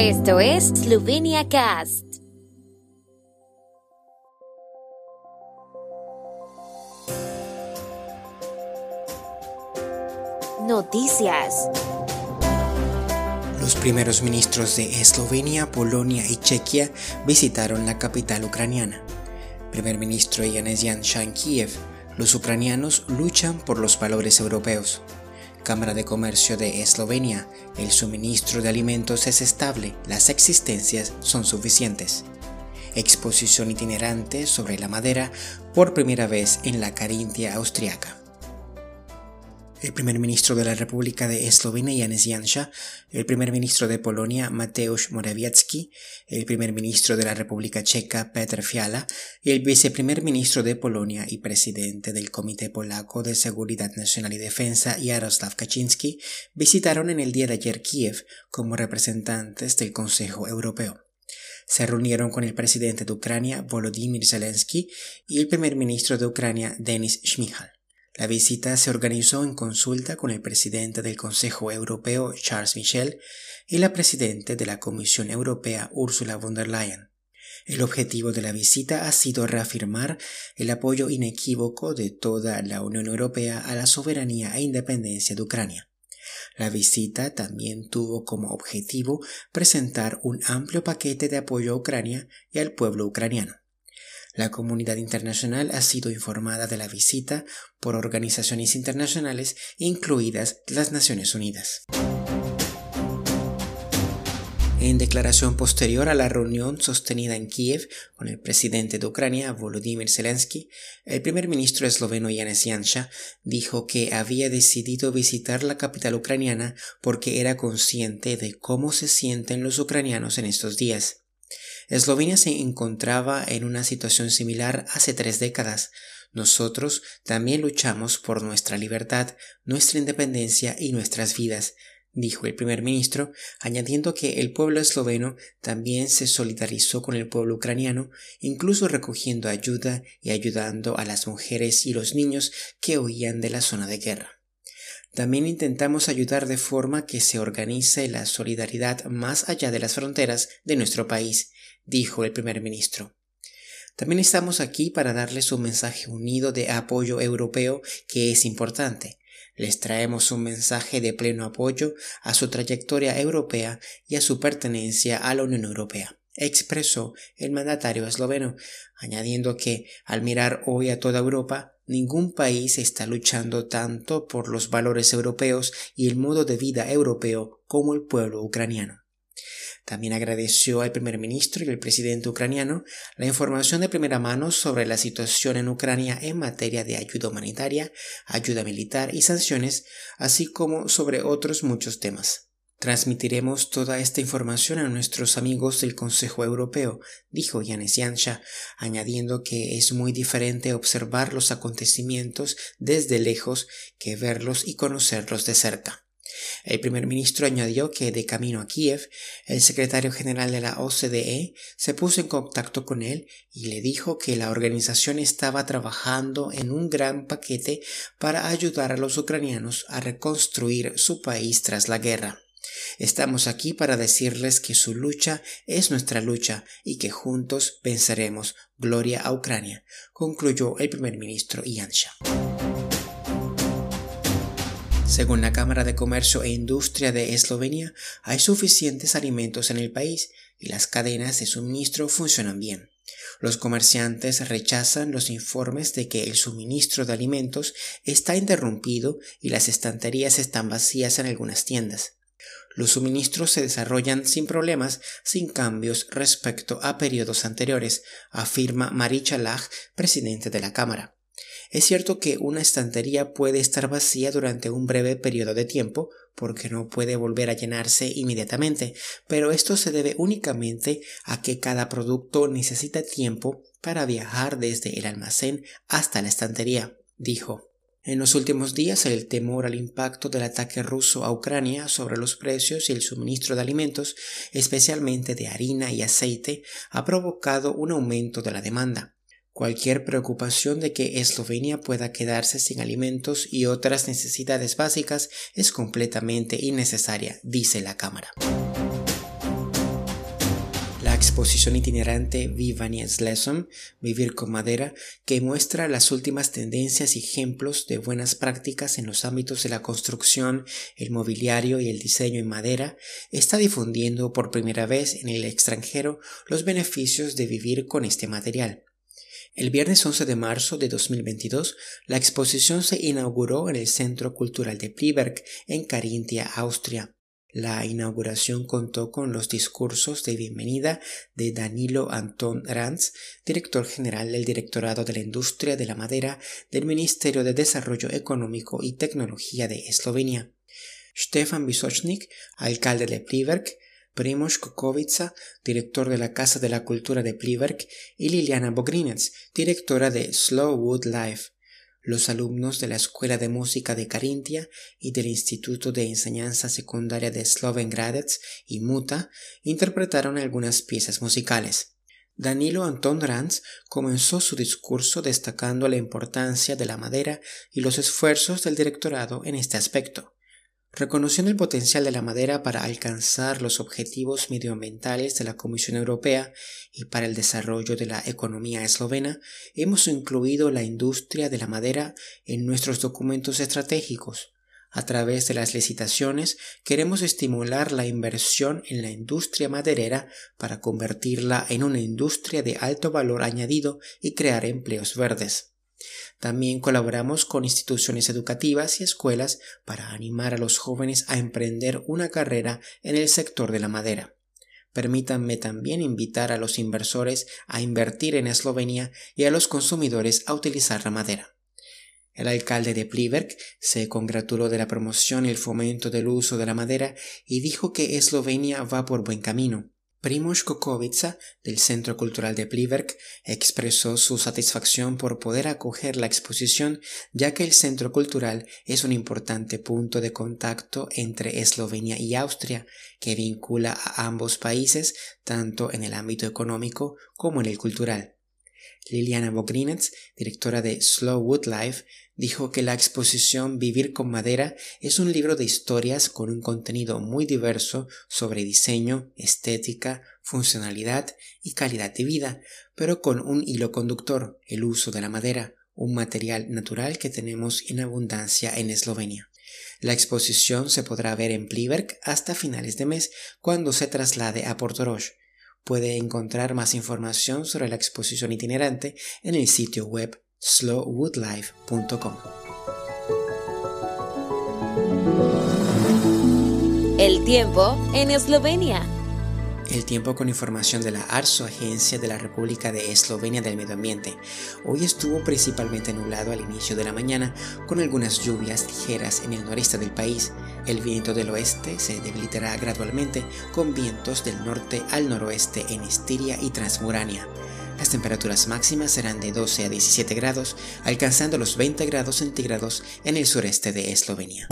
Esto es Slovenia Cast. Noticias. Los primeros ministros de Eslovenia, Polonia y Chequia visitaron la capital ucraniana. Primer ministro Yanis Yansha en Kiev, los ucranianos luchan por los valores europeos. Cámara de Comercio de Eslovenia, el suministro de alimentos es estable, las existencias son suficientes. Exposición itinerante sobre la madera por primera vez en la Carintia austriaca el primer ministro de la República de Eslovenia, Janez Janša, el primer ministro de Polonia, Mateusz Morawiecki, el primer ministro de la República Checa, Petr Fiala, y el viceprimer ministro de Polonia y presidente del Comité Polaco de Seguridad Nacional y Defensa, Jaroslav Kaczynski, visitaron en el día de ayer Kiev como representantes del Consejo Europeo se reunieron con el presidente de Ucrania, Volodymyr Zelensky, y el primer ministro de Ucrania, Denis Shmyhal. La visita se organizó en consulta con el presidente del Consejo Europeo Charles Michel y la presidenta de la Comisión Europea Ursula von der Leyen. El objetivo de la visita ha sido reafirmar el apoyo inequívoco de toda la Unión Europea a la soberanía e independencia de Ucrania. La visita también tuvo como objetivo presentar un amplio paquete de apoyo a Ucrania y al pueblo ucraniano. La comunidad internacional ha sido informada de la visita por organizaciones internacionales, incluidas las Naciones Unidas. En declaración posterior a la reunión sostenida en Kiev con el presidente de Ucrania, Volodymyr Zelensky, el primer ministro esloveno Janez Janša dijo que había decidido visitar la capital ucraniana porque era consciente de cómo se sienten los ucranianos en estos días. Eslovenia se encontraba en una situación similar hace tres décadas. Nosotros también luchamos por nuestra libertad, nuestra independencia y nuestras vidas, dijo el primer ministro, añadiendo que el pueblo esloveno también se solidarizó con el pueblo ucraniano, incluso recogiendo ayuda y ayudando a las mujeres y los niños que huían de la zona de guerra. También intentamos ayudar de forma que se organice la solidaridad más allá de las fronteras de nuestro país, dijo el primer ministro. También estamos aquí para darles un mensaje unido de apoyo europeo que es importante. Les traemos un mensaje de pleno apoyo a su trayectoria europea y a su pertenencia a la Unión Europea expresó el mandatario esloveno, añadiendo que, al mirar hoy a toda Europa, ningún país está luchando tanto por los valores europeos y el modo de vida europeo como el pueblo ucraniano. También agradeció al primer ministro y al presidente ucraniano la información de primera mano sobre la situación en Ucrania en materia de ayuda humanitaria, ayuda militar y sanciones, así como sobre otros muchos temas. Transmitiremos toda esta información a nuestros amigos del Consejo Europeo, dijo Yanis Yansha, añadiendo que es muy diferente observar los acontecimientos desde lejos que verlos y conocerlos de cerca. El primer ministro añadió que de camino a Kiev, el secretario general de la OCDE se puso en contacto con él y le dijo que la organización estaba trabajando en un gran paquete para ayudar a los ucranianos a reconstruir su país tras la guerra. Estamos aquí para decirles que su lucha es nuestra lucha y que juntos venceremos. Gloria a Ucrania, concluyó el primer ministro Yansha. Según la Cámara de Comercio e Industria de Eslovenia, hay suficientes alimentos en el país y las cadenas de suministro funcionan bien. Los comerciantes rechazan los informes de que el suministro de alimentos está interrumpido y las estanterías están vacías en algunas tiendas. Los suministros se desarrollan sin problemas, sin cambios respecto a periodos anteriores, afirma Maricha Lach, presidente de la Cámara. Es cierto que una estantería puede estar vacía durante un breve periodo de tiempo, porque no puede volver a llenarse inmediatamente, pero esto se debe únicamente a que cada producto necesita tiempo para viajar desde el almacén hasta la estantería, dijo. En los últimos días, el temor al impacto del ataque ruso a Ucrania sobre los precios y el suministro de alimentos, especialmente de harina y aceite, ha provocado un aumento de la demanda. Cualquier preocupación de que Eslovenia pueda quedarse sin alimentos y otras necesidades básicas es completamente innecesaria, dice la Cámara. exposición itinerante Vivani Lesom, Vivir con Madera, que muestra las últimas tendencias y ejemplos de buenas prácticas en los ámbitos de la construcción, el mobiliario y el diseño en madera, está difundiendo por primera vez en el extranjero los beneficios de vivir con este material. El viernes 11 de marzo de 2022, la exposición se inauguró en el Centro Cultural de Pliberg, en Carintia, Austria. La inauguración contó con los discursos de bienvenida de Danilo Anton Ranz, director general del Directorado de la Industria de la Madera del Ministerio de Desarrollo Económico y Tecnología de Eslovenia. Stefan Bisochnik, alcalde de Pliberg, Primoz Kukovica, director de la Casa de la Cultura de Pliberg, y Liliana Bogrinets, directora de Slow Wood Life. Los alumnos de la Escuela de Música de Carintia y del Instituto de Enseñanza Secundaria de Slovengradec y Muta interpretaron algunas piezas musicales. Danilo Anton Ranz comenzó su discurso destacando la importancia de la madera y los esfuerzos del directorado en este aspecto. Reconociendo el potencial de la madera para alcanzar los objetivos medioambientales de la Comisión Europea y para el desarrollo de la economía eslovena, hemos incluido la industria de la madera en nuestros documentos estratégicos. A través de las licitaciones queremos estimular la inversión en la industria maderera para convertirla en una industria de alto valor añadido y crear empleos verdes. También colaboramos con instituciones educativas y escuelas para animar a los jóvenes a emprender una carrera en el sector de la madera. Permítanme también invitar a los inversores a invertir en Eslovenia y a los consumidores a utilizar la madera. El alcalde de Pliberg se congratuló de la promoción y el fomento del uso de la madera y dijo que Eslovenia va por buen camino. Primoz Kukovica, del Centro Cultural de Pliberg, expresó su satisfacción por poder acoger la exposición, ya que el Centro Cultural es un importante punto de contacto entre Eslovenia y Austria, que vincula a ambos países tanto en el ámbito económico como en el cultural. Liliana Bogrinets, directora de Slow Wood Life, dijo que la exposición Vivir con Madera es un libro de historias con un contenido muy diverso sobre diseño, estética, funcionalidad y calidad de vida, pero con un hilo conductor, el uso de la madera, un material natural que tenemos en abundancia en Eslovenia. La exposición se podrá ver en Pliberg hasta finales de mes cuando se traslade a Portorož. Puede encontrar más información sobre la exposición itinerante en el sitio web slowwoodlife.com. El tiempo en Eslovenia. El tiempo con información de la ARSO, Agencia de la República de Eslovenia del Medio Ambiente. Hoy estuvo principalmente nublado al inicio de la mañana, con algunas lluvias ligeras en el noreste del país. El viento del oeste se debilitará gradualmente, con vientos del norte al noroeste en Estiria y Transmurania. Las temperaturas máximas serán de 12 a 17 grados, alcanzando los 20 grados centígrados en el sureste de Eslovenia.